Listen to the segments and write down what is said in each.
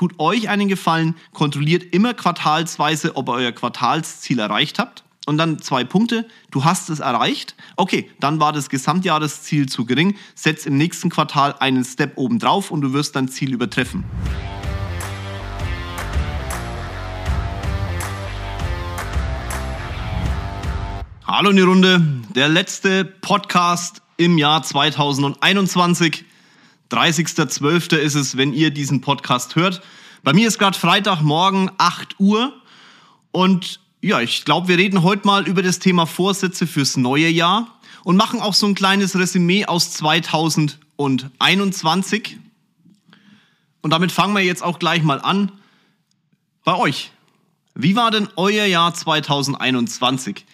tut euch einen Gefallen, kontrolliert immer quartalsweise, ob ihr euer Quartalsziel erreicht habt. Und dann zwei Punkte. Du hast es erreicht. Okay, dann war das Gesamtjahresziel zu gering. Setz im nächsten Quartal einen Step oben drauf und du wirst dein Ziel übertreffen. Hallo in die Runde. Der letzte Podcast im Jahr 2021. 30.12. ist es, wenn ihr diesen Podcast hört. Bei mir ist gerade Freitagmorgen 8 Uhr und ja, ich glaube, wir reden heute mal über das Thema Vorsätze fürs neue Jahr und machen auch so ein kleines Resümee aus 2021. Und damit fangen wir jetzt auch gleich mal an bei euch. Wie war denn euer Jahr 2021?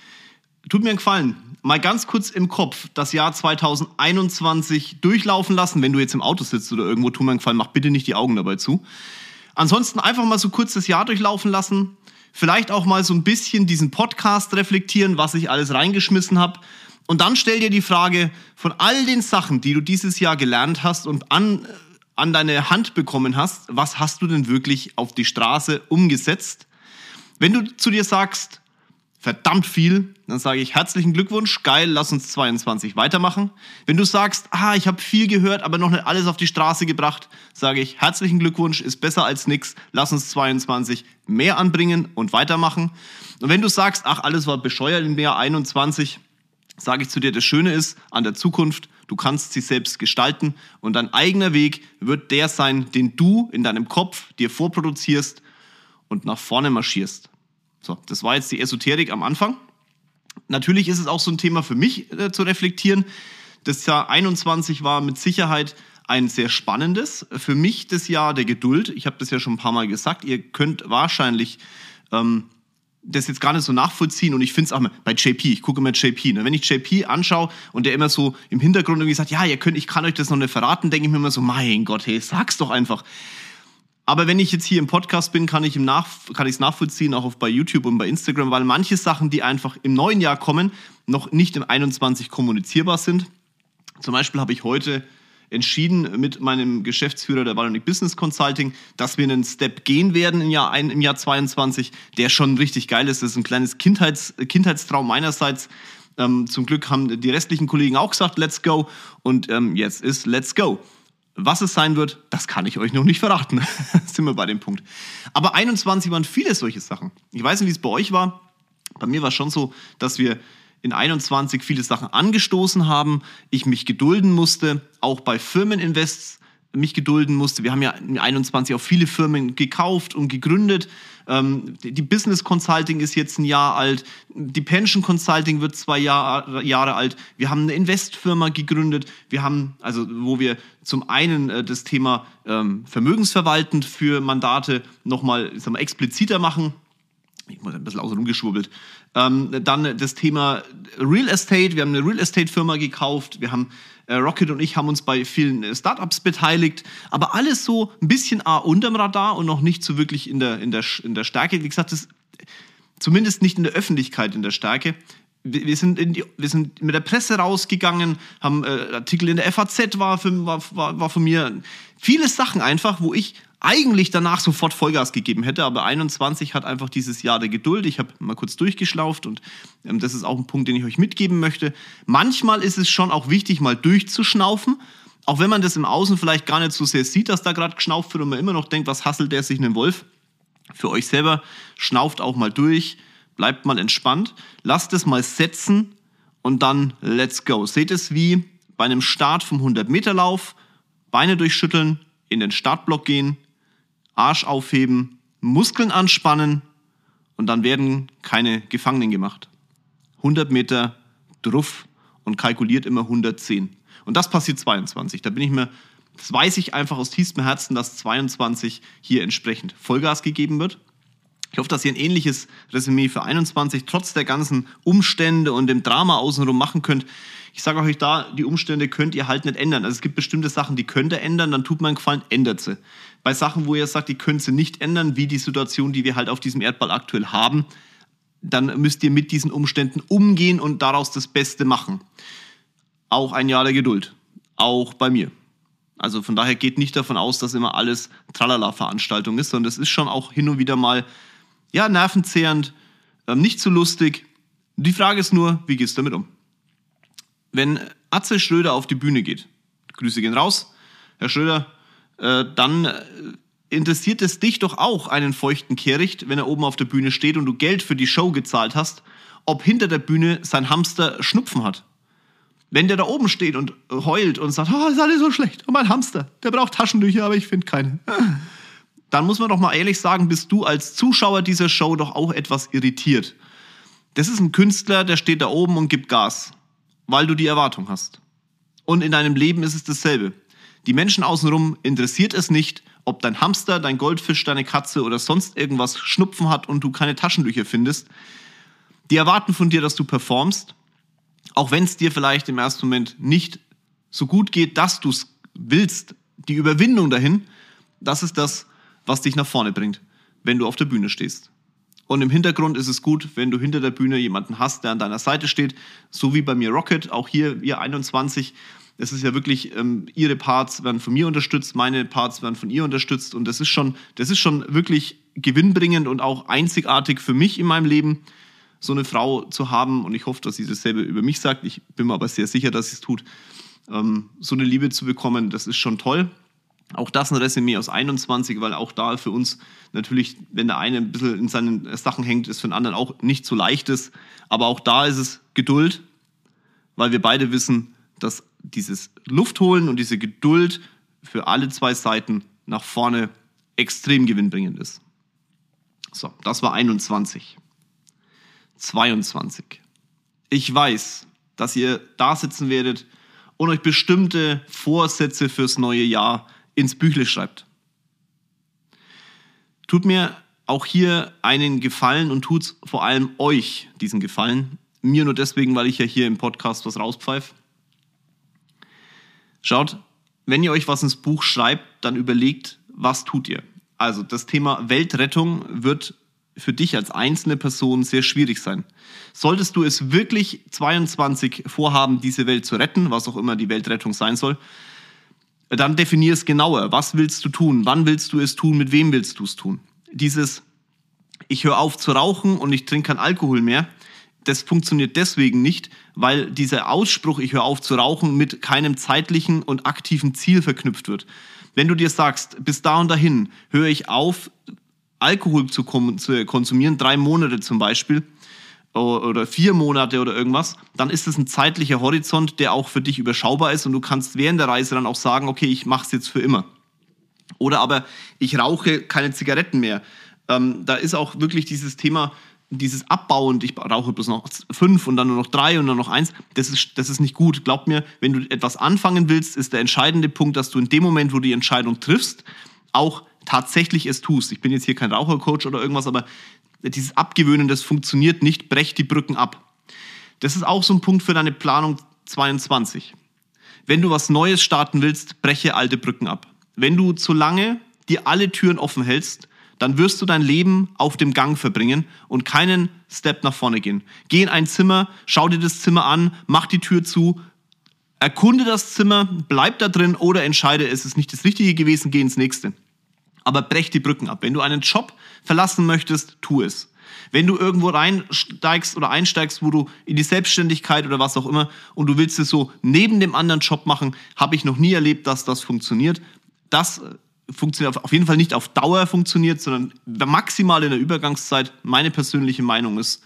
Tut mir einen Gefallen, mal ganz kurz im Kopf das Jahr 2021 durchlaufen lassen. Wenn du jetzt im Auto sitzt oder irgendwo, tu mir einen Gefallen, mach bitte nicht die Augen dabei zu. Ansonsten einfach mal so kurz das Jahr durchlaufen lassen. Vielleicht auch mal so ein bisschen diesen Podcast reflektieren, was ich alles reingeschmissen habe. Und dann stell dir die Frage, von all den Sachen, die du dieses Jahr gelernt hast und an, an deine Hand bekommen hast, was hast du denn wirklich auf die Straße umgesetzt? Wenn du zu dir sagst, verdammt viel. Dann sage ich herzlichen Glückwunsch, geil, lass uns 22 weitermachen. Wenn du sagst, ah, ich habe viel gehört, aber noch nicht alles auf die Straße gebracht, sage ich herzlichen Glückwunsch, ist besser als nix, lass uns 22 mehr anbringen und weitermachen. Und wenn du sagst, ach, alles war bescheuert im Jahr 21, sage ich zu dir, das Schöne ist an der Zukunft, du kannst sie selbst gestalten und dein eigener Weg wird der sein, den du in deinem Kopf dir vorproduzierst und nach vorne marschierst. So, das war jetzt die Esoterik am Anfang. Natürlich ist es auch so ein Thema für mich äh, zu reflektieren. Das Jahr 21 war mit Sicherheit ein sehr spannendes. Für mich das Jahr der Geduld. Ich habe das ja schon ein paar Mal gesagt. Ihr könnt wahrscheinlich ähm, das jetzt gar nicht so nachvollziehen und ich finde es auch mal bei JP, ich gucke immer JP, ne? wenn ich JP anschaue und der immer so im Hintergrund irgendwie sagt, ja, ihr könnt, ich kann euch das noch nicht verraten, denke ich mir immer so, mein Gott, hey, sag's doch einfach. Aber wenn ich jetzt hier im Podcast bin, kann ich es nach, nachvollziehen, auch bei YouTube und bei Instagram, weil manche Sachen, die einfach im neuen Jahr kommen, noch nicht im 21 kommunizierbar sind. Zum Beispiel habe ich heute entschieden mit meinem Geschäftsführer der Valonic Business Consulting, dass wir einen Step gehen werden im Jahr, im Jahr 22, der schon richtig geil ist. Das ist ein kleines Kindheits, Kindheitstraum meinerseits. Ähm, zum Glück haben die restlichen Kollegen auch gesagt, let's go. Und ähm, jetzt ist let's go. Was es sein wird, das kann ich euch noch nicht verraten. sind wir bei dem Punkt. Aber 21 waren viele solche Sachen. Ich weiß nicht, wie es bei euch war. Bei mir war es schon so, dass wir in 21 viele Sachen angestoßen haben, ich mich gedulden musste, auch bei Firmeninvests mich gedulden musste. Wir haben ja in 21 auch viele Firmen gekauft und gegründet. Ähm, die Business Consulting ist jetzt ein Jahr alt. Die Pension Consulting wird zwei Jahr, Jahre alt. Wir haben eine Investfirma gegründet. Wir haben, also, wo wir zum einen äh, das Thema ähm, Vermögensverwaltend für Mandate nochmal expliziter machen ich muss ein bisschen außen rumgeschwurbelt. Ähm, dann das Thema Real Estate. Wir haben eine Real Estate Firma gekauft. Wir haben Rocket und ich haben uns bei vielen äh, Startups beteiligt. Aber alles so ein bisschen A unterm Radar und noch nicht so wirklich in der, in der, in der Stärke. Wie gesagt, das, zumindest nicht in der Öffentlichkeit in der Stärke. Wir, sind, die, wir sind mit der Presse rausgegangen, haben äh, Artikel in der FAZ war, für, war, war, war von mir. Viele Sachen einfach, wo ich eigentlich danach sofort Vollgas gegeben hätte, aber 21 hat einfach dieses Jahr der Geduld. Ich habe mal kurz durchgeschlauft und ähm, das ist auch ein Punkt, den ich euch mitgeben möchte. Manchmal ist es schon auch wichtig, mal durchzuschnaufen, auch wenn man das im Außen vielleicht gar nicht so sehr sieht, dass da gerade geschnauft wird und man immer noch denkt, was hasselt der sich einen Wolf. Für euch selber, schnauft auch mal durch, bleibt mal entspannt, lasst es mal setzen und dann let's go. Seht es wie bei einem Start vom 100-Meter-Lauf, Beine durchschütteln, in den Startblock gehen, Arsch aufheben, Muskeln anspannen und dann werden keine Gefangenen gemacht. 100 Meter druff und kalkuliert immer 110. Und das passiert 22. Da bin ich mir, das weiß ich einfach aus tiefstem Herzen, dass 22 hier entsprechend Vollgas gegeben wird. Ich hoffe, dass ihr ein ähnliches Resümee für 21 trotz der ganzen Umstände und dem Drama außenrum machen könnt. Ich sage euch da, die Umstände könnt ihr halt nicht ändern. Also es gibt bestimmte Sachen, die könnt ihr ändern, dann tut man einen Gefallen, ändert sie. Bei Sachen, wo ihr sagt, die könnt sie nicht ändern, wie die Situation, die wir halt auf diesem Erdball aktuell haben, dann müsst ihr mit diesen Umständen umgehen und daraus das Beste machen. Auch ein Jahr der Geduld. Auch bei mir. Also von daher geht nicht davon aus, dass immer alles Tralala-Veranstaltung ist, sondern es ist schon auch hin und wieder mal, ja, nervenzehrend, ähm, nicht so lustig. Die Frage ist nur, wie gehst du damit um? Wenn Atze Schröder auf die Bühne geht, Grüße gehen raus, Herr Schröder, äh, dann äh, interessiert es dich doch auch einen feuchten Kehricht, wenn er oben auf der Bühne steht und du Geld für die Show gezahlt hast, ob hinter der Bühne sein Hamster Schnupfen hat. Wenn der da oben steht und heult und sagt, oh, ist alles so schlecht, und mein Hamster, der braucht Taschentücher, aber ich finde keine. Dann muss man doch mal ehrlich sagen, bist du als Zuschauer dieser Show doch auch etwas irritiert. Das ist ein Künstler, der steht da oben und gibt Gas, weil du die Erwartung hast. Und in deinem Leben ist es dasselbe. Die Menschen außenrum interessiert es nicht, ob dein Hamster, dein Goldfisch, deine Katze oder sonst irgendwas Schnupfen hat und du keine Taschentücher findest. Die erwarten von dir, dass du performst, auch wenn es dir vielleicht im ersten Moment nicht so gut geht, dass du es willst. Die Überwindung dahin, das ist das, was dich nach vorne bringt, wenn du auf der Bühne stehst. Und im Hintergrund ist es gut, wenn du hinter der Bühne jemanden hast, der an deiner Seite steht, so wie bei mir Rocket, auch hier, ihr 21. Es ist ja wirklich, ähm, ihre Parts werden von mir unterstützt, meine Parts werden von ihr unterstützt und das ist schon, das ist schon wirklich gewinnbringend und auch einzigartig für mich in meinem Leben, so eine Frau zu haben und ich hoffe, dass sie dasselbe über mich sagt. Ich bin mir aber sehr sicher, dass sie es tut. Ähm, so eine Liebe zu bekommen, das ist schon toll. Auch das ein Resümee aus 21, weil auch da für uns natürlich, wenn der eine ein bisschen in seinen Sachen hängt, ist für den anderen auch nicht so leicht. Aber auch da ist es Geduld, weil wir beide wissen, dass dieses Luftholen und diese Geduld für alle zwei Seiten nach vorne extrem gewinnbringend ist. So, das war 21. 22. Ich weiß, dass ihr da sitzen werdet und euch bestimmte Vorsätze fürs neue Jahr ins Büchle schreibt. Tut mir auch hier einen Gefallen und tut's vor allem euch diesen Gefallen. Mir nur deswegen, weil ich ja hier im Podcast was rauspfeife. Schaut, wenn ihr euch was ins Buch schreibt, dann überlegt, was tut ihr. Also das Thema Weltrettung wird für dich als einzelne Person sehr schwierig sein. Solltest du es wirklich 22 vorhaben, diese Welt zu retten, was auch immer die Weltrettung sein soll, dann definier es genauer. Was willst du tun? Wann willst du es tun? Mit wem willst du es tun? Dieses, ich höre auf zu rauchen und ich trinke keinen Alkohol mehr, das funktioniert deswegen nicht, weil dieser Ausspruch, ich höre auf zu rauchen, mit keinem zeitlichen und aktiven Ziel verknüpft wird. Wenn du dir sagst, bis da und dahin höre ich auf, Alkohol zu, konsumieren, drei Monate zum Beispiel, oder vier Monate oder irgendwas, dann ist es ein zeitlicher Horizont, der auch für dich überschaubar ist und du kannst während der Reise dann auch sagen, okay, ich mache es jetzt für immer. Oder aber ich rauche keine Zigaretten mehr. Ähm, da ist auch wirklich dieses Thema, dieses Abbauen, ich rauche bloß noch fünf und dann nur noch drei und dann noch eins, das ist, das ist nicht gut. Glaub mir, wenn du etwas anfangen willst, ist der entscheidende Punkt, dass du in dem Moment, wo du die Entscheidung triffst, auch tatsächlich es tust. Ich bin jetzt hier kein Rauchercoach oder irgendwas, aber dieses Abgewöhnen, das funktioniert nicht, brech die Brücken ab. Das ist auch so ein Punkt für deine Planung 22. Wenn du was Neues starten willst, breche alte Brücken ab. Wenn du zu lange dir alle Türen offen hältst, dann wirst du dein Leben auf dem Gang verbringen und keinen Step nach vorne gehen. Geh in ein Zimmer, schau dir das Zimmer an, mach die Tür zu, erkunde das Zimmer, bleib da drin oder entscheide, es ist nicht das Richtige gewesen, geh ins nächste aber brech die Brücken ab. Wenn du einen Job verlassen möchtest, tu es. Wenn du irgendwo reinsteigst oder einsteigst, wo du in die Selbstständigkeit oder was auch immer und du willst es so neben dem anderen Job machen, habe ich noch nie erlebt, dass das funktioniert. Das äh, funktioniert auf jeden Fall nicht auf Dauer funktioniert, sondern maximal in der Übergangszeit. Meine persönliche Meinung ist,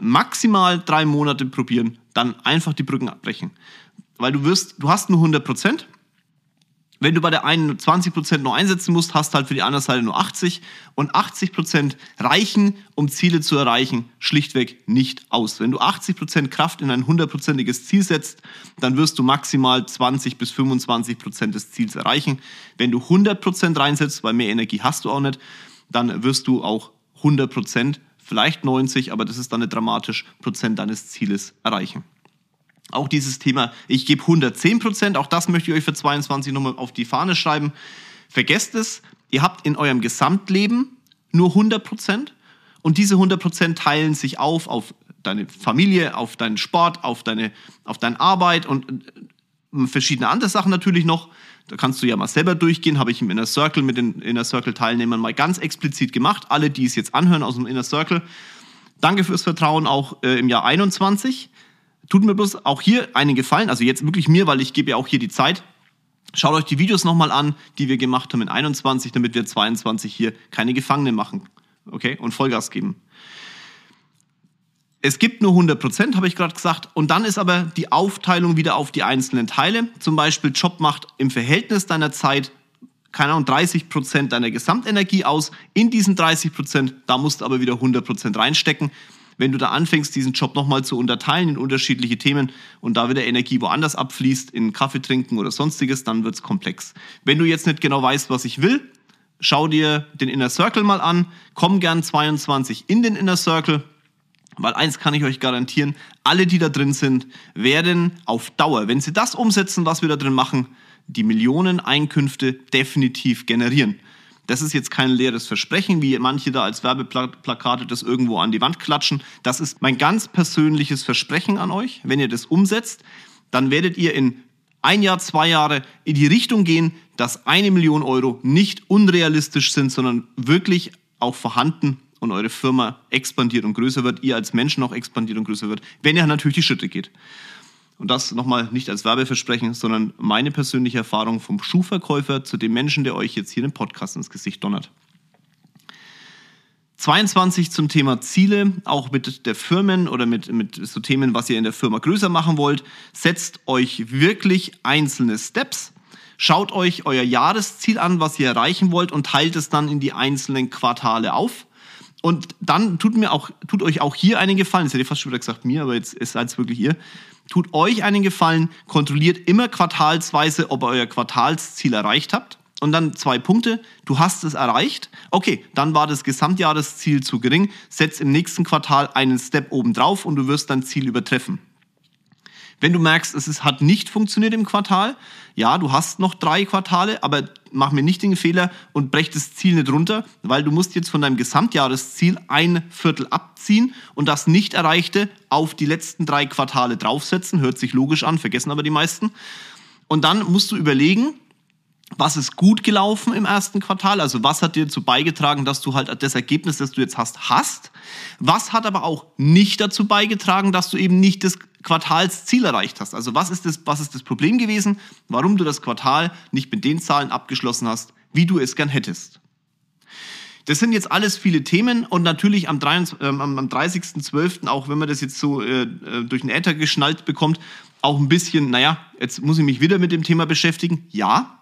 maximal drei Monate probieren, dann einfach die Brücken abbrechen. Weil du wirst, du hast nur 100 Prozent wenn du bei der einen 20% nur einsetzen musst, hast halt für die andere Seite nur 80 und 80% reichen, um Ziele zu erreichen, schlichtweg nicht aus. Wenn du 80% Kraft in ein hundertprozentiges Ziel setzt, dann wirst du maximal 20 bis 25% des Ziels erreichen. Wenn du 100% reinsetzt, weil mehr Energie hast du auch nicht, dann wirst du auch 100%, vielleicht 90, aber das ist dann nicht dramatisch, Prozent deines Zieles erreichen. Auch dieses Thema, ich gebe 110 Prozent, auch das möchte ich euch für 22 nochmal auf die Fahne schreiben. Vergesst es, ihr habt in eurem Gesamtleben nur 100 Prozent und diese 100 Prozent teilen sich auf auf deine Familie, auf deinen Sport, auf deine, auf deine Arbeit und verschiedene andere Sachen natürlich noch. Da kannst du ja mal selber durchgehen, habe ich im Inner Circle mit den Inner Circle Teilnehmern mal ganz explizit gemacht. Alle, die es jetzt anhören aus dem Inner Circle, danke fürs Vertrauen auch äh, im Jahr 21. Tut mir bloß auch hier einen Gefallen, also jetzt wirklich mir, weil ich gebe ja auch hier die Zeit. Schaut euch die Videos nochmal an, die wir gemacht haben in 21, damit wir 22 hier keine Gefangene machen. Okay? Und Vollgas geben. Es gibt nur 100 Prozent, habe ich gerade gesagt. Und dann ist aber die Aufteilung wieder auf die einzelnen Teile. Zum Beispiel Job macht im Verhältnis deiner Zeit, keine Ahnung, 30 Prozent deiner Gesamtenergie aus. In diesen 30 Prozent, da musst du aber wieder 100 Prozent reinstecken. Wenn du da anfängst, diesen Job nochmal zu unterteilen in unterschiedliche Themen und da wieder Energie woanders abfließt, in Kaffee trinken oder sonstiges, dann wird es komplex. Wenn du jetzt nicht genau weißt, was ich will, schau dir den Inner Circle mal an. Komm gern 22 in den Inner Circle weil eins kann ich euch garantieren, alle, die da drin sind, werden auf Dauer, wenn sie das umsetzen, was wir da drin machen, die Millionen Einkünfte definitiv generieren. Das ist jetzt kein leeres Versprechen, wie manche da als Werbeplakate das irgendwo an die Wand klatschen. Das ist mein ganz persönliches Versprechen an euch. Wenn ihr das umsetzt, dann werdet ihr in ein Jahr, zwei Jahre in die Richtung gehen, dass eine Million Euro nicht unrealistisch sind, sondern wirklich auch vorhanden und eure Firma expandiert und größer wird, ihr als Mensch noch expandiert und größer wird, wenn ihr natürlich die Schritte geht. Und das nochmal nicht als Werbeversprechen, sondern meine persönliche Erfahrung vom Schuhverkäufer zu dem Menschen, der euch jetzt hier den Podcast ins Gesicht donnert. 22 zum Thema Ziele, auch mit der Firmen oder mit, mit so Themen, was ihr in der Firma größer machen wollt. Setzt euch wirklich einzelne Steps. Schaut euch euer Jahresziel an, was ihr erreichen wollt und teilt es dann in die einzelnen Quartale auf. Und dann tut mir auch, tut euch auch hier einen Gefallen. Das hätte ich fast schon wieder gesagt mir, aber jetzt seid es wirklich ihr. Tut euch einen Gefallen, kontrolliert immer quartalsweise, ob ihr euer Quartalsziel erreicht habt. Und dann zwei Punkte. Du hast es erreicht. Okay, dann war das Gesamtjahresziel zu gering. Setz im nächsten Quartal einen Step oben drauf und du wirst dein Ziel übertreffen. Wenn du merkst, es ist, hat nicht funktioniert im Quartal, ja, du hast noch drei Quartale, aber mach mir nicht den Fehler und brech das Ziel nicht runter, weil du musst jetzt von deinem Gesamtjahresziel ein Viertel abziehen und das nicht erreichte auf die letzten drei Quartale draufsetzen. Hört sich logisch an, vergessen aber die meisten. Und dann musst du überlegen, was ist gut gelaufen im ersten Quartal? Also was hat dir dazu beigetragen, dass du halt das Ergebnis, das du jetzt hast, hast? Was hat aber auch nicht dazu beigetragen, dass du eben nicht das Quartalsziel erreicht hast? Also was ist das, was ist das Problem gewesen, warum du das Quartal nicht mit den Zahlen abgeschlossen hast, wie du es gern hättest? Das sind jetzt alles viele Themen und natürlich am, 23, äh, am 30.12., auch wenn man das jetzt so äh, äh, durch den Äther geschnallt bekommt, auch ein bisschen, naja, jetzt muss ich mich wieder mit dem Thema beschäftigen. Ja,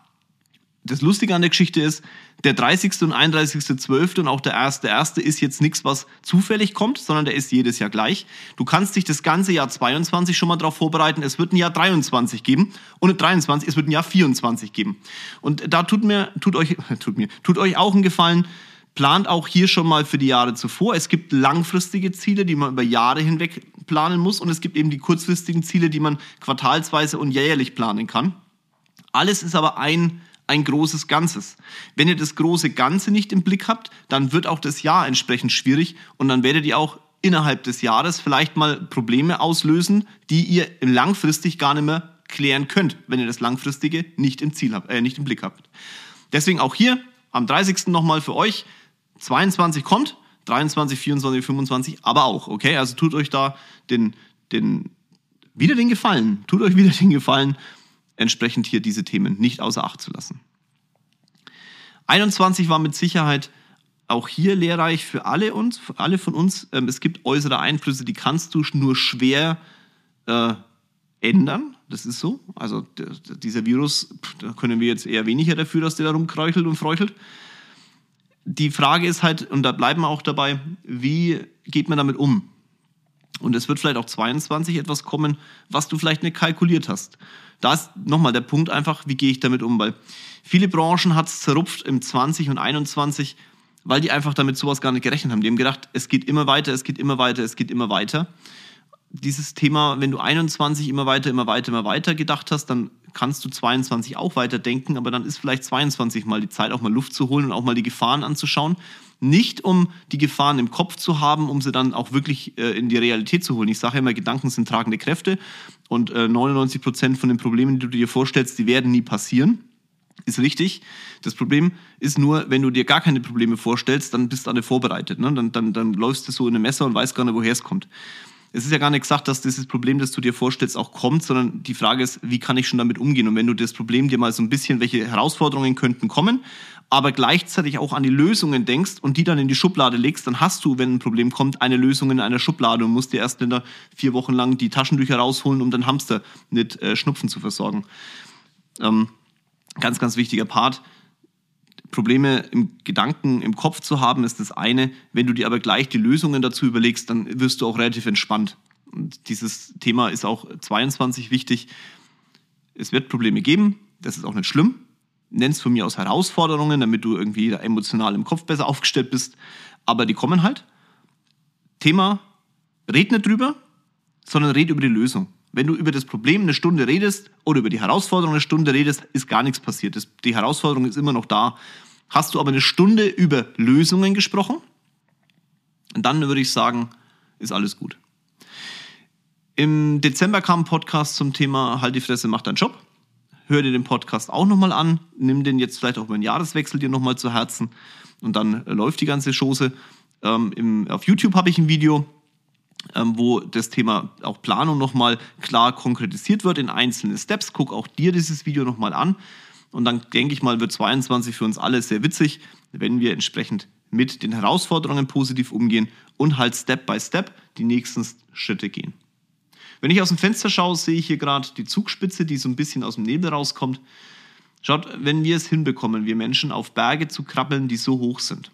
das Lustige an der Geschichte ist, der 30. und 31.12. und auch der 1.1. ist jetzt nichts, was zufällig kommt, sondern der ist jedes Jahr gleich. Du kannst dich das ganze Jahr 22 schon mal darauf vorbereiten. Es wird ein Jahr 23 geben und ein 23, es wird ein Jahr 24 geben. Und da tut mir, tut euch, tut mir, tut euch auch einen Gefallen. Plant auch hier schon mal für die Jahre zuvor. Es gibt langfristige Ziele, die man über Jahre hinweg planen muss und es gibt eben die kurzfristigen Ziele, die man quartalsweise und jährlich planen kann. Alles ist aber ein ein großes Ganzes. Wenn ihr das große Ganze nicht im Blick habt, dann wird auch das Jahr entsprechend schwierig und dann werdet ihr auch innerhalb des Jahres vielleicht mal Probleme auslösen, die ihr langfristig gar nicht mehr klären könnt, wenn ihr das langfristige nicht im Ziel habt, äh, nicht im Blick habt. Deswegen auch hier am 30. nochmal für euch 22 kommt, 23, 24, 25, aber auch, okay? Also tut euch da den den wieder den Gefallen, tut euch wieder den Gefallen entsprechend hier diese Themen nicht außer Acht zu lassen. 21 war mit Sicherheit auch hier lehrreich für alle uns, für alle von uns. Ähm, es gibt äußere Einflüsse, die kannst du nur schwer äh, ändern. Das ist so. Also dieser Virus, da können wir jetzt eher weniger dafür, dass der da rumkräuchelt und freuchelt. Die Frage ist halt, und da bleiben wir auch dabei, wie geht man damit um? Und es wird vielleicht auch 22 etwas kommen, was du vielleicht nicht kalkuliert hast. Da ist nochmal der Punkt einfach, wie gehe ich damit um? Weil viele Branchen hat es zerrupft im 20 und 21, weil die einfach damit sowas gar nicht gerechnet haben. Die haben gedacht, es geht immer weiter, es geht immer weiter, es geht immer weiter. Dieses Thema, wenn du 21 immer weiter, immer weiter, immer weiter gedacht hast, dann kannst du 22 auch weiter denken, aber dann ist vielleicht 22 mal die Zeit, auch mal Luft zu holen und auch mal die Gefahren anzuschauen. Nicht um die Gefahren im Kopf zu haben, um sie dann auch wirklich äh, in die Realität zu holen. Ich sage immer, Gedanken sind tragende Kräfte und äh, 99 Prozent von den Problemen, die du dir vorstellst, die werden nie passieren. Ist richtig. Das Problem ist nur, wenn du dir gar keine Probleme vorstellst, dann bist du alle vorbereitet. Ne? Dann, dann, dann läufst du so in ein Messer und weißt gar nicht, woher es kommt. Es ist ja gar nicht gesagt, dass dieses Problem, das du dir vorstellst, auch kommt, sondern die Frage ist, wie kann ich schon damit umgehen? Und wenn du das Problem dir mal so ein bisschen, welche Herausforderungen könnten kommen, aber gleichzeitig auch an die Lösungen denkst und die dann in die Schublade legst, dann hast du, wenn ein Problem kommt, eine Lösung in einer Schublade und musst dir erst in vier Wochen lang die Taschentücher rausholen, um den Hamster mit äh, Schnupfen zu versorgen. Ähm, ganz, ganz wichtiger Part. Probleme im Gedanken, im Kopf zu haben, ist das eine. Wenn du dir aber gleich die Lösungen dazu überlegst, dann wirst du auch relativ entspannt. Und dieses Thema ist auch 22 wichtig. Es wird Probleme geben, das ist auch nicht schlimm nennst von mir aus Herausforderungen, damit du irgendwie emotional im Kopf besser aufgestellt bist. Aber die kommen halt. Thema, red nicht drüber, sondern red über die Lösung. Wenn du über das Problem eine Stunde redest oder über die Herausforderung eine Stunde redest, ist gar nichts passiert. Die Herausforderung ist immer noch da. Hast du aber eine Stunde über Lösungen gesprochen, dann würde ich sagen, ist alles gut. Im Dezember kam ein Podcast zum Thema Halt die Fresse, mach deinen Job hör dir den Podcast auch nochmal an, nimm den jetzt vielleicht auch über den Jahreswechsel dir nochmal zu Herzen und dann äh, läuft die ganze Chose. Ähm, im, auf YouTube habe ich ein Video, ähm, wo das Thema auch Planung nochmal klar konkretisiert wird in einzelnen Steps. Guck auch dir dieses Video nochmal an und dann denke ich mal, wird 22 für uns alle sehr witzig, wenn wir entsprechend mit den Herausforderungen positiv umgehen und halt Step by Step die nächsten Schritte gehen. Wenn ich aus dem Fenster schaue, sehe ich hier gerade die Zugspitze, die so ein bisschen aus dem Nebel rauskommt. Schaut, wenn wir es hinbekommen, wir Menschen auf Berge zu krabbeln, die so hoch sind,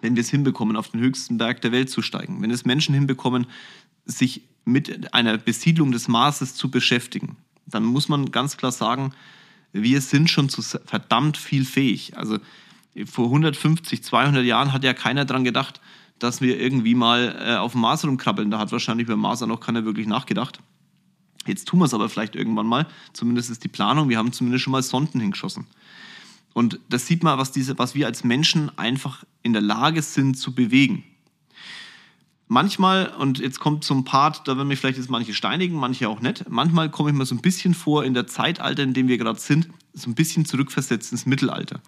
wenn wir es hinbekommen, auf den höchsten Berg der Welt zu steigen, wenn es Menschen hinbekommen, sich mit einer Besiedlung des Marses zu beschäftigen, dann muss man ganz klar sagen, wir sind schon zu verdammt viel fähig. Also vor 150, 200 Jahren hat ja keiner daran gedacht, dass wir irgendwie mal äh, auf dem Mars rumkrabbeln. Da hat wahrscheinlich beim Mars noch keiner wirklich nachgedacht. Jetzt tun wir es aber vielleicht irgendwann mal. Zumindest ist die Planung. Wir haben zumindest schon mal Sonden hingeschossen. Und das sieht man, was, diese, was wir als Menschen einfach in der Lage sind zu bewegen. Manchmal, und jetzt kommt so ein Part, da werden mich vielleicht jetzt manche steinigen, manche auch nicht. Manchmal komme ich mir so ein bisschen vor, in der Zeitalter, in dem wir gerade sind, so ein bisschen zurückversetzt ins Mittelalter.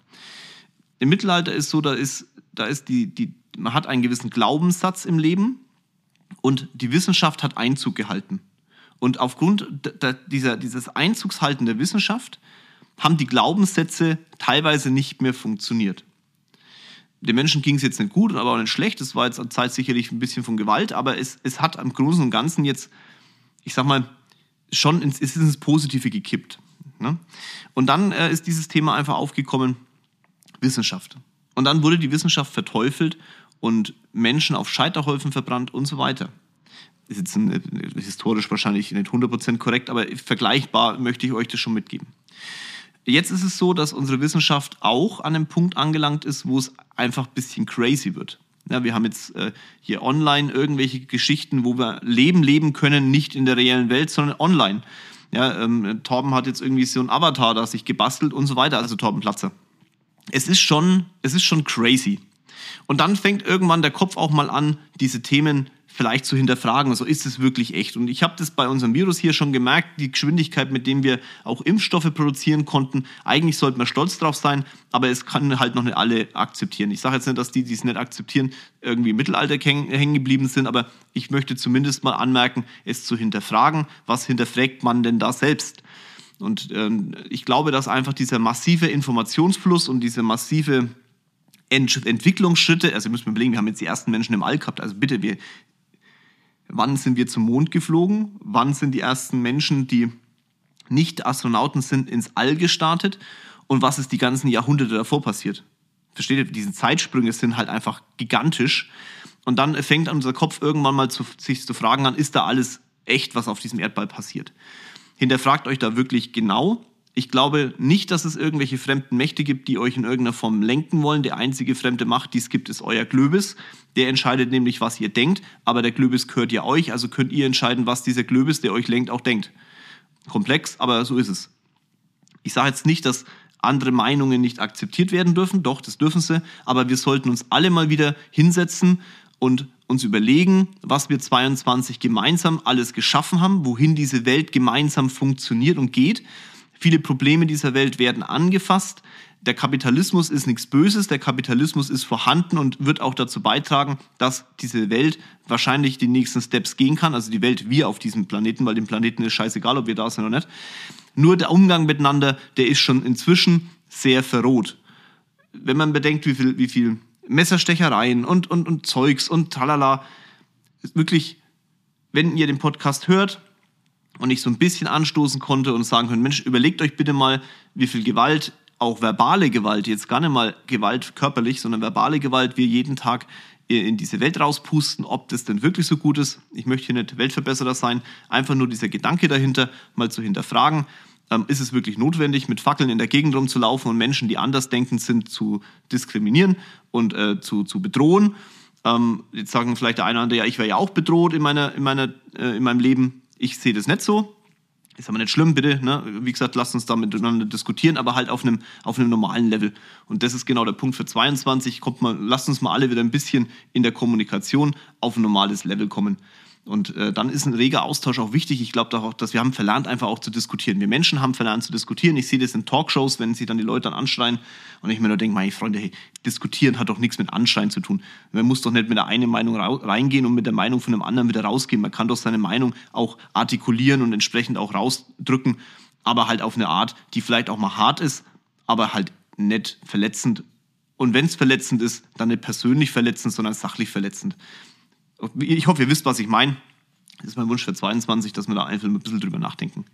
Im Mittelalter ist so, da ist, da ist die, die, man hat einen gewissen Glaubenssatz im Leben und die Wissenschaft hat Einzug gehalten. Und aufgrund dieser, dieses Einzugshalten der Wissenschaft haben die Glaubenssätze teilweise nicht mehr funktioniert. Den Menschen ging es jetzt nicht gut, aber auch nicht schlecht. Es war jetzt an Zeit sicherlich ein bisschen von Gewalt, aber es, es hat am Großen und Ganzen jetzt, ich sag mal, schon ins, ist ins Positive gekippt. Ne? Und dann äh, ist dieses Thema einfach aufgekommen, Wissenschaft. Und dann wurde die Wissenschaft verteufelt und Menschen auf Scheiterhäufen verbrannt und so weiter. Ist jetzt ein, historisch wahrscheinlich nicht 100% korrekt, aber vergleichbar möchte ich euch das schon mitgeben. Jetzt ist es so, dass unsere Wissenschaft auch an einem Punkt angelangt ist, wo es einfach ein bisschen crazy wird. Ja, wir haben jetzt äh, hier online irgendwelche Geschichten, wo wir Leben leben können, nicht in der reellen Welt, sondern online. Ja, ähm, Torben hat jetzt irgendwie so ein Avatar, das sich gebastelt und so weiter, also Torben Platzer. Es ist schon, es ist schon crazy. Und dann fängt irgendwann der Kopf auch mal an, diese Themen vielleicht zu hinterfragen. Also ist es wirklich echt? Und ich habe das bei unserem Virus hier schon gemerkt, die Geschwindigkeit, mit dem wir auch Impfstoffe produzieren konnten. Eigentlich sollten wir stolz drauf sein, aber es kann halt noch nicht alle akzeptieren. Ich sage jetzt nicht, dass die, die es nicht akzeptieren, irgendwie im Mittelalter hängen geblieben sind, aber ich möchte zumindest mal anmerken, es zu hinterfragen. Was hinterfragt man denn da selbst? Und ähm, ich glaube, dass einfach dieser massive Informationsfluss und diese massive Ent Entwicklungsschritte, also müssen wir überlegen, wir haben jetzt die ersten Menschen im All gehabt, also bitte, wir, wann sind wir zum Mond geflogen? Wann sind die ersten Menschen, die nicht Astronauten sind, ins All gestartet? Und was ist die ganzen Jahrhunderte davor passiert? Versteht ihr? Diese Zeitsprünge sind halt einfach gigantisch. Und dann fängt unser Kopf irgendwann mal zu, sich zu fragen an, ist da alles echt, was auf diesem Erdball passiert? Hinterfragt euch da wirklich genau ich glaube nicht, dass es irgendwelche fremden Mächte gibt, die euch in irgendeiner Form lenken wollen. Der einzige fremde Macht, die es gibt, ist euer Glöbis. Der entscheidet nämlich, was ihr denkt, aber der Glöbis gehört ja euch, also könnt ihr entscheiden, was dieser Glöbis, der euch lenkt, auch denkt. Komplex, aber so ist es. Ich sage jetzt nicht, dass andere Meinungen nicht akzeptiert werden dürfen. Doch, das dürfen sie. Aber wir sollten uns alle mal wieder hinsetzen und uns überlegen, was wir 22 gemeinsam alles geschaffen haben, wohin diese Welt gemeinsam funktioniert und geht. Viele Probleme dieser Welt werden angefasst. Der Kapitalismus ist nichts Böses, der Kapitalismus ist vorhanden und wird auch dazu beitragen, dass diese Welt wahrscheinlich die nächsten Steps gehen kann. Also die Welt, wir auf diesem Planeten, weil dem Planeten ist scheißegal, ob wir da sind oder nicht. Nur der Umgang miteinander, der ist schon inzwischen sehr verroht. Wenn man bedenkt, wie viel, wie viel Messerstechereien und, und, und Zeugs und tralala, wirklich, wenn ihr den Podcast hört, und ich so ein bisschen anstoßen konnte und sagen können, Mensch, überlegt euch bitte mal, wie viel Gewalt, auch verbale Gewalt, jetzt gar nicht mal Gewalt körperlich, sondern verbale Gewalt wir jeden Tag in diese Welt rauspusten, ob das denn wirklich so gut ist. Ich möchte hier nicht Weltverbesserer sein, einfach nur dieser Gedanke dahinter mal zu hinterfragen. Ähm, ist es wirklich notwendig, mit Fackeln in der Gegend rumzulaufen und Menschen, die andersdenkend sind, zu diskriminieren und äh, zu, zu bedrohen? Ähm, jetzt sagen vielleicht der eine oder andere, ja, ich wäre ja auch bedroht in, meiner, in, meiner, äh, in meinem Leben. Ich sehe das nicht so. Ist aber nicht schlimm, bitte. Ne? Wie gesagt, lasst uns da miteinander diskutieren, aber halt auf einem, auf einem normalen Level. Und das ist genau der Punkt für 22. Kommt mal, lasst uns mal alle wieder ein bisschen in der Kommunikation auf ein normales Level kommen. Und äh, dann ist ein reger Austausch auch wichtig. Ich glaube auch, dass wir haben verlernt, einfach auch zu diskutieren. Wir Menschen haben verlernt zu diskutieren. Ich sehe das in Talkshows, wenn sie dann die Leute dann anschreien und ich mir nur denke, meine Freunde, hey, diskutieren hat doch nichts mit Anschreien zu tun. Man muss doch nicht mit der einen Meinung reingehen und mit der Meinung von einem anderen wieder rausgehen. Man kann doch seine Meinung auch artikulieren und entsprechend auch rausdrücken, aber halt auf eine Art, die vielleicht auch mal hart ist, aber halt nicht verletzend. Und wenn es verletzend ist, dann nicht persönlich verletzend, sondern sachlich verletzend. Ich hoffe, ihr wisst, was ich meine. Das ist mein Wunsch für 22, dass wir da einfach ein bisschen drüber nachdenken.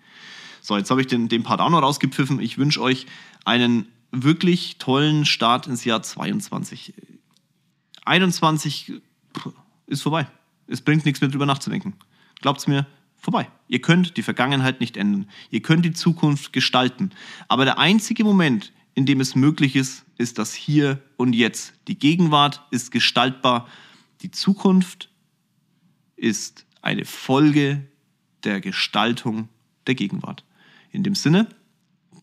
So, jetzt habe ich den, den Part auch noch rausgepfiffen. Ich wünsche euch einen wirklich tollen Start ins Jahr 22. 21 ist vorbei. Es bringt nichts mehr drüber nachzudenken. Glaubt's mir, vorbei. Ihr könnt die Vergangenheit nicht ändern. Ihr könnt die Zukunft gestalten. Aber der einzige Moment, in dem es möglich ist, ist das Hier und Jetzt. Die Gegenwart ist gestaltbar. Die Zukunft ist eine Folge der Gestaltung der Gegenwart. In dem Sinne,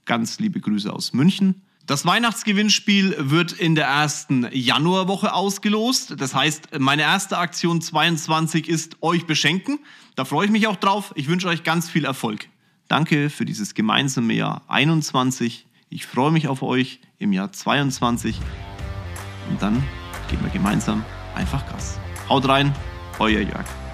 ganz liebe Grüße aus München. Das Weihnachtsgewinnspiel wird in der ersten Januarwoche ausgelost. Das heißt, meine erste Aktion 22 ist euch beschenken. Da freue ich mich auch drauf. Ich wünsche euch ganz viel Erfolg. Danke für dieses gemeinsame Jahr 21. Ich freue mich auf euch im Jahr 22. Und dann gehen wir gemeinsam einfach Gas. Haut rein, euer Jörg.